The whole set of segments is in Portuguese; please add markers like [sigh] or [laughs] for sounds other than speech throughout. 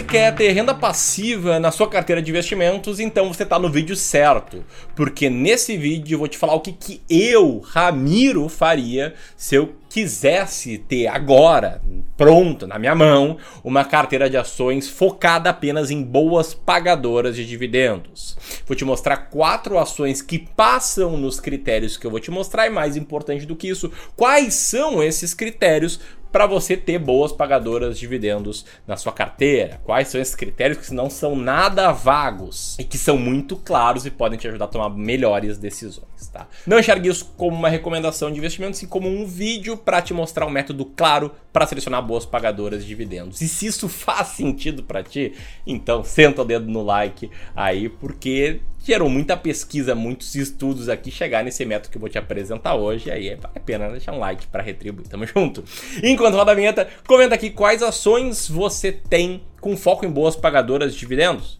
você quer ter renda passiva na sua carteira de investimentos, então você está no vídeo certo. Porque nesse vídeo eu vou te falar o que, que eu, Ramiro, faria se eu quisesse ter agora, pronto, na minha mão, uma carteira de ações focada apenas em boas pagadoras de dividendos. Vou te mostrar quatro ações que passam nos critérios que eu vou te mostrar e mais importante do que isso, quais são esses critérios para você ter boas pagadoras de dividendos na sua carteira. Quais são esses critérios que não são nada vagos e que são muito claros e podem te ajudar a tomar melhores decisões, tá? Não enxergue isso como uma recomendação de investimento, sim como um vídeo para te mostrar um método claro para selecionar boas pagadoras de dividendos. E se isso [laughs] faz sentido para ti, então senta o dedo no like aí, porque gerou muita pesquisa, muitos estudos aqui chegar nesse método que eu vou te apresentar hoje. Aí vale a pena deixar um like para retribuir. Tamo junto. Enquanto roda a vinheta, comenta aqui quais ações você tem com foco em boas pagadoras de dividendos.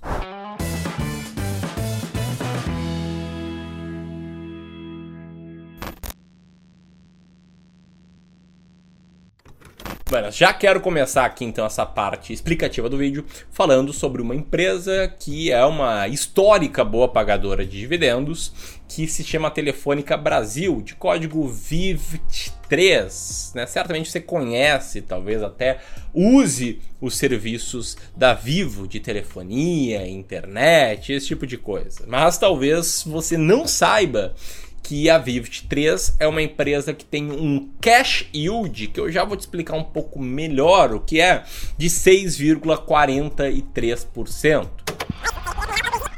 Bueno, já quero começar aqui então essa parte explicativa do vídeo falando sobre uma empresa que é uma histórica boa pagadora de dividendos que se chama Telefônica Brasil, de código VIVT3. Né? Certamente você conhece, talvez até use os serviços da Vivo de telefonia, internet, esse tipo de coisa. Mas talvez você não saiba que a Vivid 3 é uma empresa que tem um cash yield, que eu já vou te explicar um pouco melhor o que é, de 6,43%.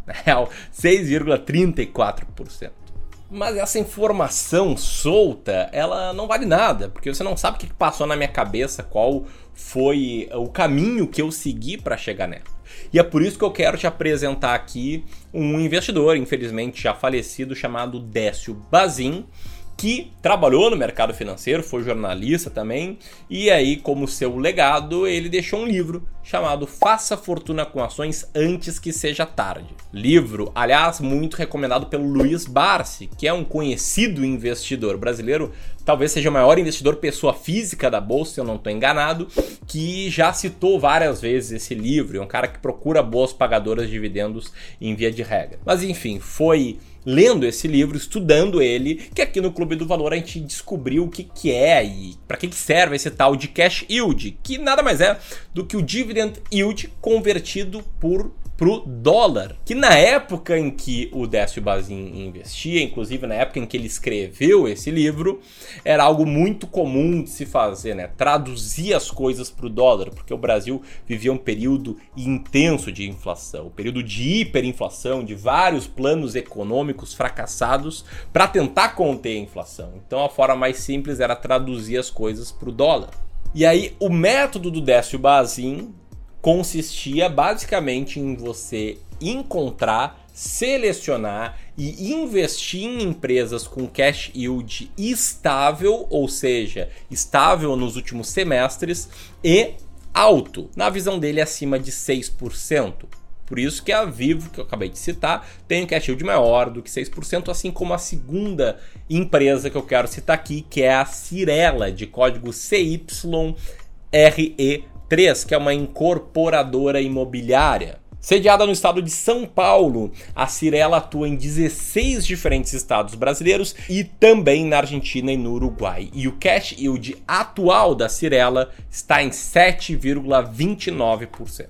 Na real, 6,34%. Mas essa informação solta, ela não vale nada, porque você não sabe o que passou na minha cabeça, qual foi o caminho que eu segui para chegar nela. E é por isso que eu quero te apresentar aqui um investidor, infelizmente já falecido, chamado Décio Bazin, que trabalhou no mercado financeiro, foi jornalista também, e aí, como seu legado, ele deixou um livro chamado Faça Fortuna com Ações Antes que Seja Tarde. Livro, aliás, muito recomendado pelo Luiz Barsi, que é um conhecido investidor brasileiro, talvez seja o maior investidor pessoa física da bolsa, se eu não estou enganado, que já citou várias vezes esse livro, é um cara que procura boas pagadoras de dividendos em via de regra. Mas enfim, foi lendo esse livro, estudando ele, que aqui no Clube do Valor a gente descobriu o que, que é e para que, que serve esse tal de cash yield, que nada mais é do que o dividend yield convertido por pro dólar. Que na época em que o Décio Bazin investia, inclusive na época em que ele escreveu esse livro, era algo muito comum de se fazer, né? Traduzir as coisas pro dólar, porque o Brasil vivia um período intenso de inflação, um período de hiperinflação, de vários planos econômicos fracassados para tentar conter a inflação. Então a forma mais simples era traduzir as coisas pro dólar. E aí, o método do Décio Bazin consistia basicamente em você encontrar, selecionar e investir em empresas com cash yield estável, ou seja, estável nos últimos semestres e alto, na visão dele acima de 6%. Por isso que a Vivo, que eu acabei de citar, tem um cash yield maior do que 6%, assim como a segunda empresa que eu quero citar aqui, que é a Cirela, de código CYRE 3, que é uma incorporadora imobiliária. Sediada no estado de São Paulo, a Cirela atua em 16 diferentes estados brasileiros e também na Argentina e no Uruguai. E o cash yield atual da Cirela está em 7,29%.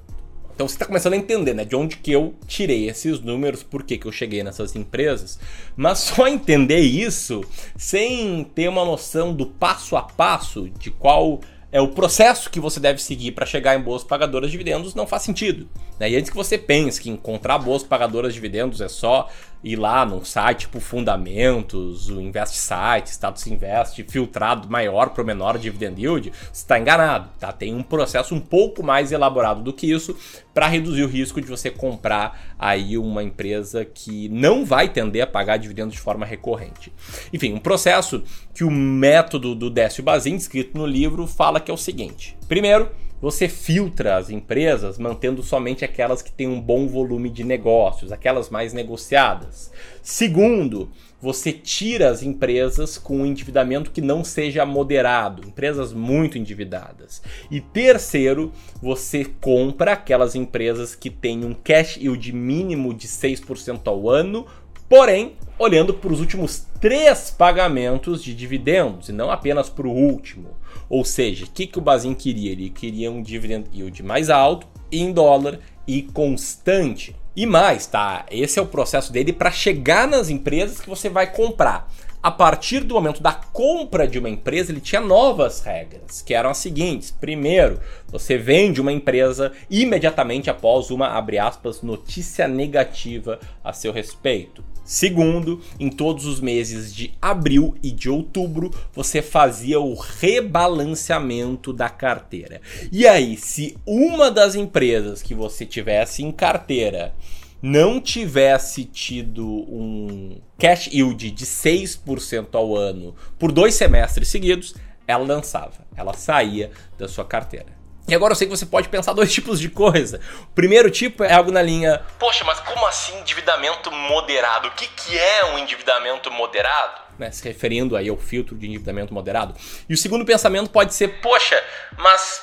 Então você está começando a entender, né, de onde que eu tirei esses números, por que, que eu cheguei nessas empresas. Mas [laughs] só entender isso sem ter uma noção do passo a passo de qual é o processo que você deve seguir para chegar em boas pagadoras de dividendos não faz sentido. Né? E antes que você pense que encontrar boas pagadoras de dividendos é só ir lá num site tipo Fundamentos, o Invest Site, Status Invest, filtrado maior para o menor dividend yield, você está enganado. Tá? Tem um processo um pouco mais elaborado do que isso para reduzir o risco de você comprar aí uma empresa que não vai tender a pagar dividendos de forma recorrente. Enfim, um processo que o método do Décio Bazin, escrito no livro, fala que é o seguinte. Primeiro, você filtra as empresas mantendo somente aquelas que têm um bom volume de negócios, aquelas mais negociadas. Segundo, você tira as empresas com um endividamento que não seja moderado, empresas muito endividadas. E terceiro, você compra aquelas empresas que têm um cash yield mínimo de 6% ao ano, porém, olhando para os últimos três pagamentos de dividendos e não apenas para o último. Ou seja, o que, que o Bazin queria? Ele queria um dividend yield mais alto, em dólar e constante. E mais, tá? Esse é o processo dele para chegar nas empresas que você vai comprar. A partir do momento da compra de uma empresa, ele tinha novas regras, que eram as seguintes: primeiro, você vende uma empresa imediatamente após uma, abre aspas, notícia negativa a seu respeito. Segundo, em todos os meses de abril e de outubro, você fazia o rebalanceamento da carteira. E aí, se uma das empresas que você tivesse em carteira não tivesse tido um cash yield de 6% ao ano por dois semestres seguidos, ela lançava, ela saía da sua carteira. E agora eu sei que você pode pensar dois [laughs] tipos de coisa. O primeiro tipo é algo na linha: Poxa, mas como assim endividamento moderado? O que, que é um endividamento moderado? Né, se referindo aí ao filtro de endividamento moderado. E o segundo pensamento pode ser: Poxa, mas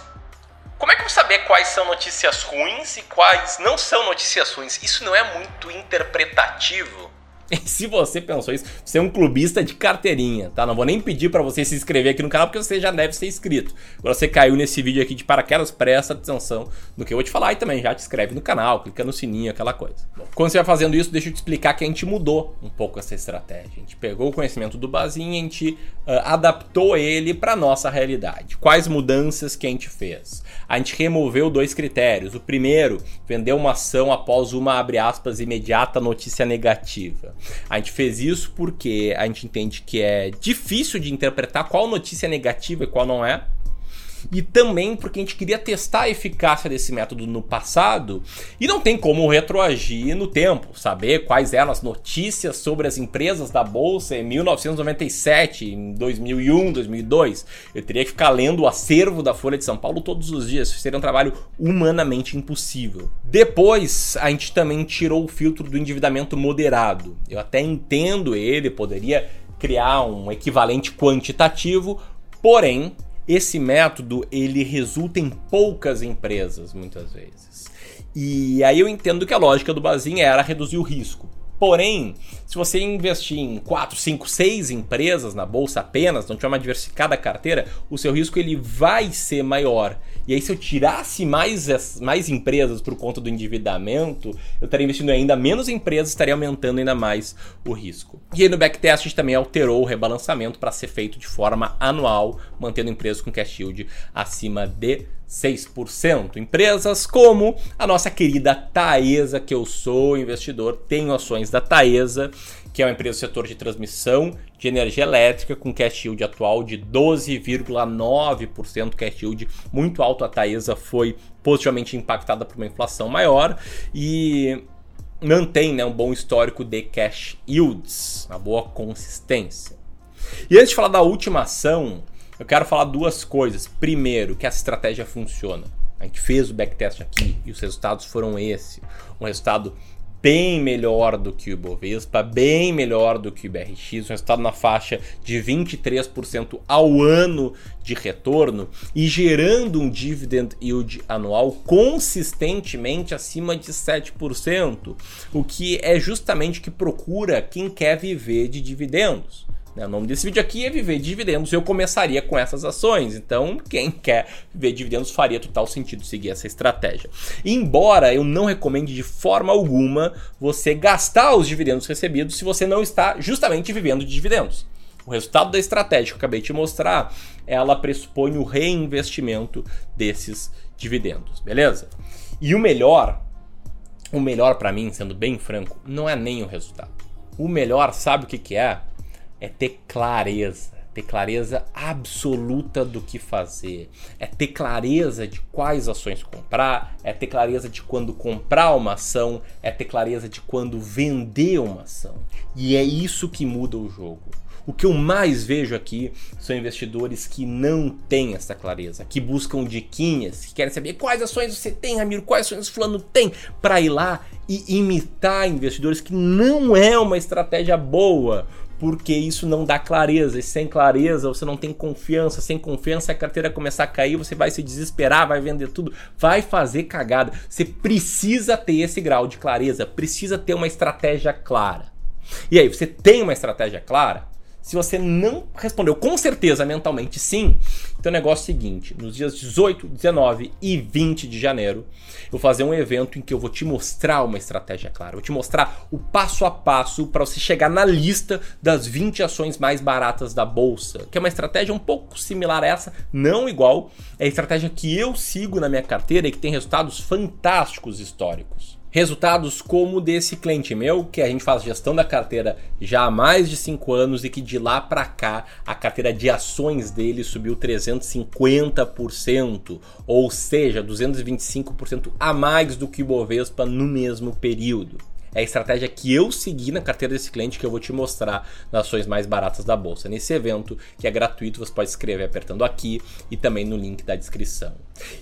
como é que eu vou saber quais são notícias ruins e quais não são notícias ruins? Isso não é muito interpretativo? [laughs] se você pensou isso, você é um clubista de carteirinha, tá? Não vou nem pedir para você se inscrever aqui no canal, porque você já deve ser inscrito. Agora você caiu nesse vídeo aqui de paraquedas, presta atenção no que eu vou te falar e também já te inscreve no canal, clica no sininho, aquela coisa. Bom, quando você vai fazendo isso, deixa eu te explicar que a gente mudou um pouco essa estratégia. A gente pegou o conhecimento do Bazinho e a gente uh, adaptou ele para nossa realidade. Quais mudanças que a gente fez? A gente removeu dois critérios. O primeiro, vender uma ação após uma, abre aspas, imediata notícia negativa. A gente fez isso porque a gente entende que é difícil de interpretar qual notícia é negativa e qual não é e também porque a gente queria testar a eficácia desse método no passado e não tem como retroagir no tempo, saber quais eram as notícias sobre as empresas da bolsa em 1997, em 2001, 2002. Eu teria que ficar lendo o acervo da Folha de São Paulo todos os dias, seria um trabalho humanamente impossível. Depois, a gente também tirou o filtro do endividamento moderado. Eu até entendo ele, poderia criar um equivalente quantitativo, porém esse método ele resulta em poucas empresas muitas vezes. E aí eu entendo que a lógica do Bazin era reduzir o risco. Porém, se você investir em 4, 5, 6 empresas na bolsa apenas, não tiver uma diversificada carteira, o seu risco ele vai ser maior. E aí, se eu tirasse mais, mais empresas por conta do endividamento, eu estaria investindo ainda menos empresas, estaria aumentando ainda mais o risco. E aí, no backtest, a gente também alterou o rebalançamento para ser feito de forma anual, mantendo empresas com cash yield acima de 6%. Empresas como a nossa querida Taesa, que eu sou investidor, tenho ações da Taesa, que é uma empresa do setor de transmissão de energia elétrica com cash yield atual de 12,9% cash yield, muito alto. A Taesa foi positivamente impactada por uma inflação maior e mantém né, um bom histórico de cash yields, uma boa consistência. E antes de falar da última ação, eu quero falar duas coisas. Primeiro, que essa estratégia funciona. A gente fez o backtest aqui e os resultados foram esse. Um resultado bem melhor do que o Ibovespa, bem melhor do que o BRX, um resultado na faixa de 23% ao ano de retorno e gerando um dividend yield anual consistentemente acima de 7%, o que é justamente o que procura quem quer viver de dividendos. Né? O nome desse vídeo aqui é Viver Dividendos. Eu começaria com essas ações. Então, quem quer viver dividendos faria total sentido seguir essa estratégia. Embora eu não recomende de forma alguma você gastar os dividendos recebidos se você não está justamente vivendo de dividendos. O resultado da estratégia que eu acabei de mostrar, ela pressupõe o reinvestimento desses dividendos, beleza? E o melhor, o melhor para mim, sendo bem franco, não é nem o resultado. O melhor, sabe o que, que é? É ter clareza, ter clareza absoluta do que fazer, é ter clareza de quais ações comprar, é ter clareza de quando comprar uma ação, é ter clareza de quando vender uma ação. E é isso que muda o jogo. O que eu mais vejo aqui são investidores que não têm essa clareza, que buscam diquinhas, que querem saber quais ações você tem, Ramiro, quais ações fulano tem, para ir lá e imitar investidores que não é uma estratégia boa porque isso não dá clareza. E sem clareza você não tem confiança. Sem confiança a carteira começar a cair, você vai se desesperar, vai vender tudo, vai fazer cagada. Você precisa ter esse grau de clareza, precisa ter uma estratégia clara. E aí, você tem uma estratégia clara? Se você não respondeu com certeza mentalmente sim, então o negócio é o seguinte: nos dias 18, 19 e 20 de janeiro, eu vou fazer um evento em que eu vou te mostrar uma estratégia clara. vou te mostrar o passo a passo para você chegar na lista das 20 ações mais baratas da bolsa, que é uma estratégia um pouco similar a essa, não igual. É a estratégia que eu sigo na minha carteira e que tem resultados fantásticos históricos. Resultados como desse cliente meu, que a gente faz gestão da carteira já há mais de 5 anos e que de lá para cá a carteira de ações dele subiu 350%, ou seja, 225% a mais do que o Bovespa no mesmo período. É a estratégia que eu segui na carteira desse cliente que eu vou te mostrar nas ações mais baratas da bolsa. Nesse evento, que é gratuito, você pode escrever apertando aqui e também no link da descrição.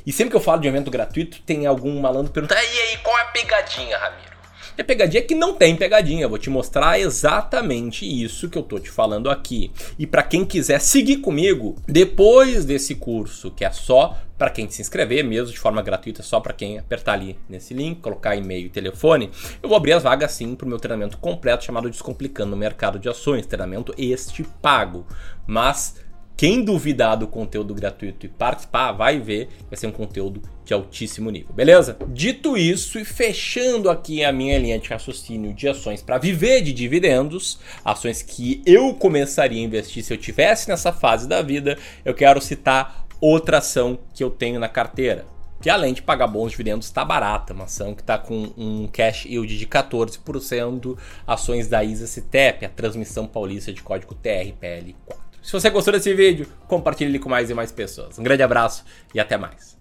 E sempre que eu falo de um evento gratuito, tem algum malandro perguntando: e aí, qual é a pegadinha, Ramiro? E a pegadinha é que não tem pegadinha. Eu vou te mostrar exatamente isso que eu tô te falando aqui. E para quem quiser seguir comigo depois desse curso, que é só para quem se inscrever, mesmo de forma gratuita, só para quem apertar ali nesse link, colocar e-mail e telefone, eu vou abrir as vagas sim para o meu treinamento completo chamado Descomplicando o Mercado de Ações, treinamento este pago. Mas quem duvidar do conteúdo gratuito e participar, vai ver, vai ser um conteúdo de altíssimo nível, beleza? Dito isso e fechando aqui a minha linha de raciocínio de ações para viver de dividendos, ações que eu começaria a investir se eu tivesse nessa fase da vida, eu quero citar outra ação que eu tenho na carteira. Que além de pagar bons dividendos, está barata. Uma ação que está com um cash yield de 14%, ações da ISA Citep, a transmissão paulista de código TRPL4. Se você gostou desse vídeo, compartilhe com mais e mais pessoas. Um grande abraço e até mais.